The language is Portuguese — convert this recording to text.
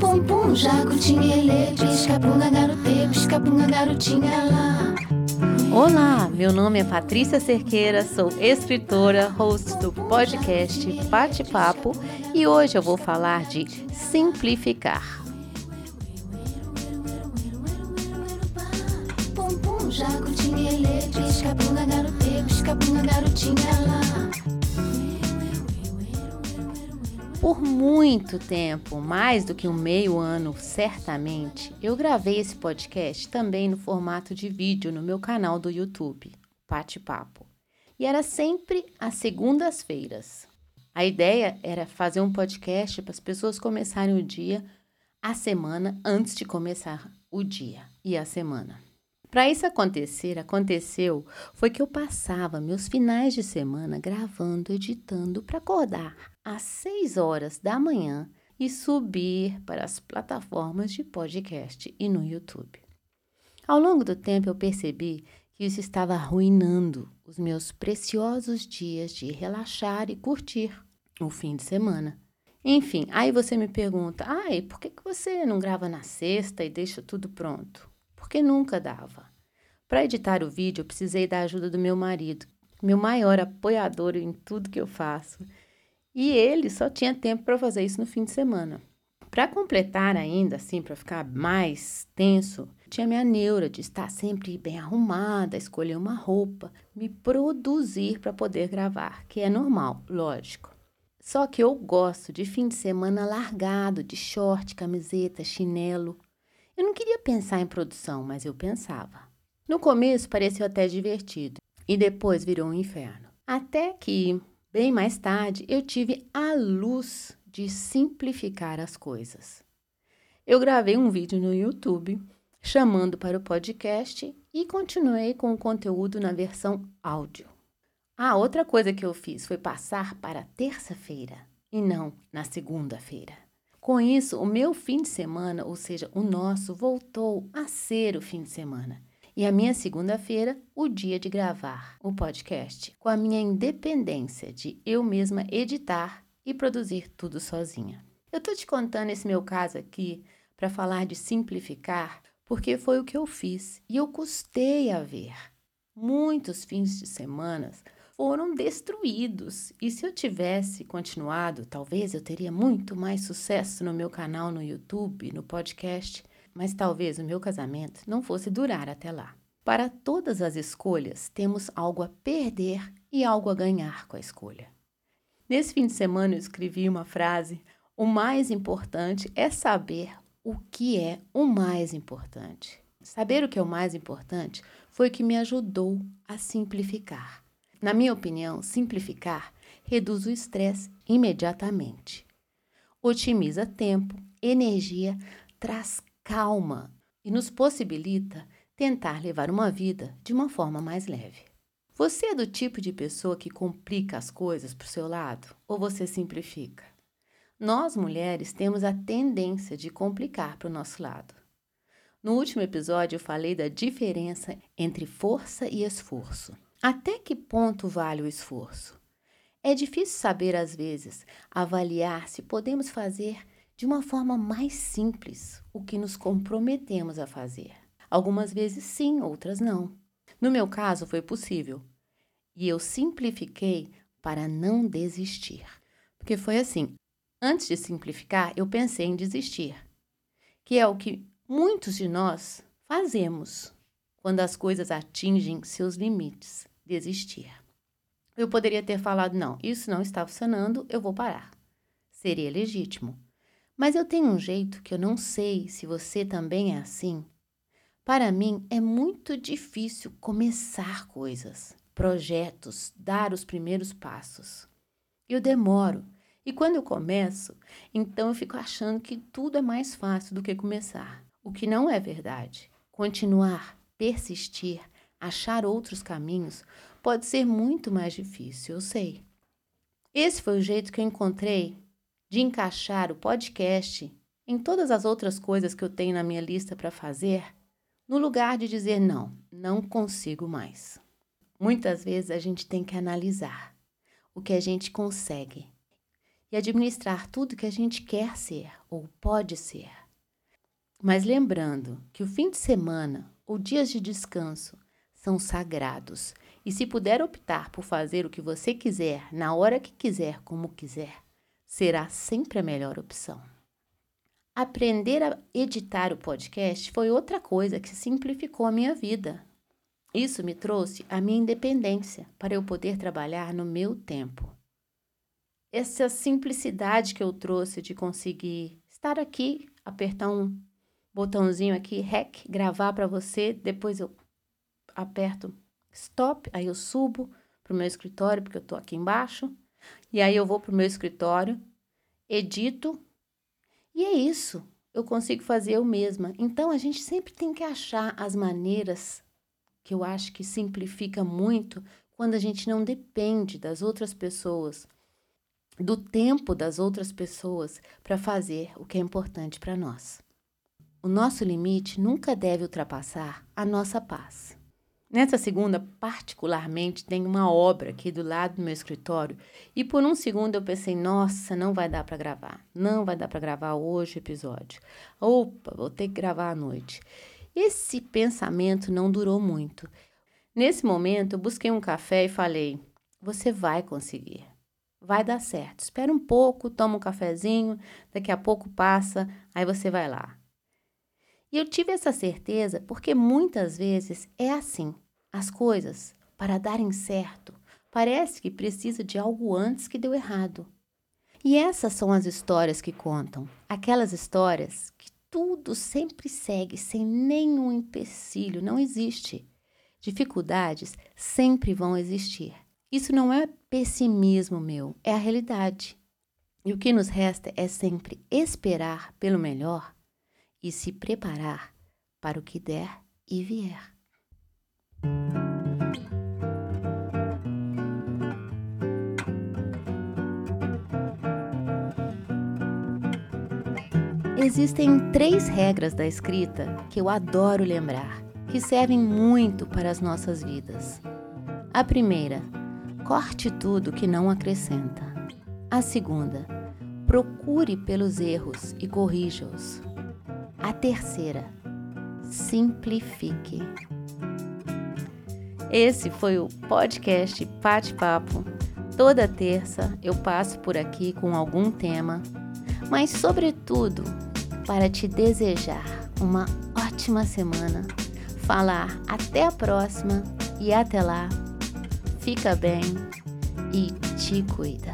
Pum pum, jacutinha, pisca punga garote, pisca punga garotinha lá. Olá, meu nome é Patrícia Cerqueira, sou escritora, host do podcast Bate Papo e hoje eu vou falar de simplificar. Jacutinha, pisca punga garote, pisca punga garotinha lá. Por muito tempo, mais do que um meio ano, certamente, eu gravei esse podcast também no formato de vídeo no meu canal do YouTube, Pate Papo. E era sempre às segundas-feiras. A ideia era fazer um podcast para as pessoas começarem o dia, a semana, antes de começar o dia e a semana. Para isso acontecer, aconteceu foi que eu passava meus finais de semana gravando, editando para acordar às 6 horas da manhã e subir para as plataformas de podcast e no YouTube. Ao longo do tempo eu percebi que isso estava arruinando os meus preciosos dias de relaxar e curtir o fim de semana. Enfim, aí você me pergunta: ai, por que, que você não grava na sexta e deixa tudo pronto? Porque nunca dava. Para editar o vídeo, eu precisei da ajuda do meu marido, meu maior apoiador em tudo que eu faço. E ele só tinha tempo para fazer isso no fim de semana. Para completar ainda, assim, para ficar mais tenso, tinha minha neura de estar sempre bem arrumada, escolher uma roupa, me produzir para poder gravar, que é normal, lógico. Só que eu gosto de fim de semana largado, de short, camiseta, chinelo. Eu não queria pensar em produção, mas eu pensava. No começo pareceu até divertido e depois virou um inferno. Até que, bem mais tarde, eu tive a luz de simplificar as coisas. Eu gravei um vídeo no YouTube chamando para o podcast e continuei com o conteúdo na versão áudio. Ah, outra coisa que eu fiz foi passar para terça-feira e não na segunda-feira. Com isso, o meu fim de semana, ou seja, o nosso, voltou a ser o fim de semana. E a minha segunda-feira, o dia de gravar o podcast, com a minha independência de eu mesma editar e produzir tudo sozinha. Eu tô te contando esse meu caso aqui para falar de simplificar, porque foi o que eu fiz e eu custei a ver. Muitos fins de semana foram destruídos. E se eu tivesse continuado, talvez eu teria muito mais sucesso no meu canal no YouTube, no podcast, mas talvez o meu casamento não fosse durar até lá. Para todas as escolhas, temos algo a perder e algo a ganhar com a escolha. Nesse fim de semana eu escrevi uma frase: o mais importante é saber o que é o mais importante. Saber o que é o mais importante foi o que me ajudou a simplificar. Na minha opinião, simplificar reduz o estresse imediatamente. Otimiza tempo, energia, traz calma e nos possibilita tentar levar uma vida de uma forma mais leve. Você é do tipo de pessoa que complica as coisas para o seu lado ou você simplifica? Nós mulheres temos a tendência de complicar para o nosso lado. No último episódio, eu falei da diferença entre força e esforço. Até que ponto vale o esforço? É difícil saber, às vezes, avaliar se podemos fazer de uma forma mais simples o que nos comprometemos a fazer. Algumas vezes sim, outras não. No meu caso, foi possível. E eu simplifiquei para não desistir. Porque foi assim: antes de simplificar, eu pensei em desistir, que é o que muitos de nós fazemos quando as coisas atingem seus limites desistir. Eu poderia ter falado: não, isso não está funcionando, eu vou parar. Seria legítimo. Mas eu tenho um jeito que eu não sei se você também é assim. Para mim é muito difícil começar coisas, projetos, dar os primeiros passos. Eu demoro. E quando eu começo, então eu fico achando que tudo é mais fácil do que começar. O que não é verdade. Continuar, persistir, achar outros caminhos pode ser muito mais difícil, eu sei. Esse foi o jeito que eu encontrei de encaixar o podcast em todas as outras coisas que eu tenho na minha lista para fazer, no lugar de dizer não, não consigo mais. Muitas vezes a gente tem que analisar o que a gente consegue e administrar tudo que a gente quer ser ou pode ser. Mas lembrando que o fim de semana ou dias de descanso são sagrados e se puder optar por fazer o que você quiser, na hora que quiser, como quiser, será sempre a melhor opção. Aprender a editar o podcast foi outra coisa que simplificou a minha vida. Isso me trouxe a minha independência para eu poder trabalhar no meu tempo. Essa simplicidade que eu trouxe de conseguir estar aqui, apertar um botãozinho aqui, REC, gravar para você, depois eu aperto stop, aí eu subo para o meu escritório, porque eu estou aqui embaixo, e aí eu vou para o meu escritório, edito, e é isso. Eu consigo fazer eu mesma. Então a gente sempre tem que achar as maneiras que eu acho que simplifica muito quando a gente não depende das outras pessoas, do tempo das outras pessoas para fazer o que é importante para nós. O nosso limite nunca deve ultrapassar a nossa paz. Nessa segunda, particularmente, tem uma obra aqui do lado do meu escritório e por um segundo eu pensei: nossa, não vai dar para gravar, não vai dar para gravar hoje o episódio. Opa, vou ter que gravar à noite. Esse pensamento não durou muito. Nesse momento, eu busquei um café e falei: Você vai conseguir. Vai dar certo. Espera um pouco, toma um cafezinho, daqui a pouco passa, aí você vai lá. E eu tive essa certeza porque muitas vezes é assim. As coisas, para darem certo, parece que precisa de algo antes que deu errado. E essas são as histórias que contam, aquelas histórias que tudo sempre segue sem nenhum empecilho, não existe. Dificuldades sempre vão existir. Isso não é pessimismo meu, é a realidade. E o que nos resta é sempre esperar pelo melhor e se preparar para o que der e vier. Existem três regras da escrita que eu adoro lembrar, que servem muito para as nossas vidas. A primeira, corte tudo que não acrescenta. A segunda, procure pelos erros e corrija-os. A terceira, simplifique. Esse foi o podcast Pate Papo. Toda terça eu passo por aqui com algum tema, mas sobretudo para te desejar uma ótima semana, falar até a próxima e até lá, fica bem e te cuida.